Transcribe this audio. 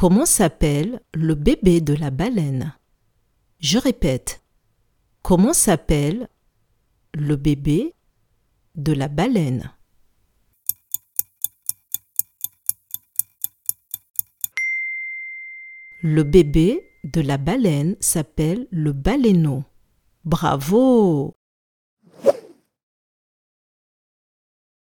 Comment s'appelle le bébé de la baleine? Je répète. Comment s'appelle le bébé de la baleine? Le bébé de la baleine s'appelle le baleineau. Bravo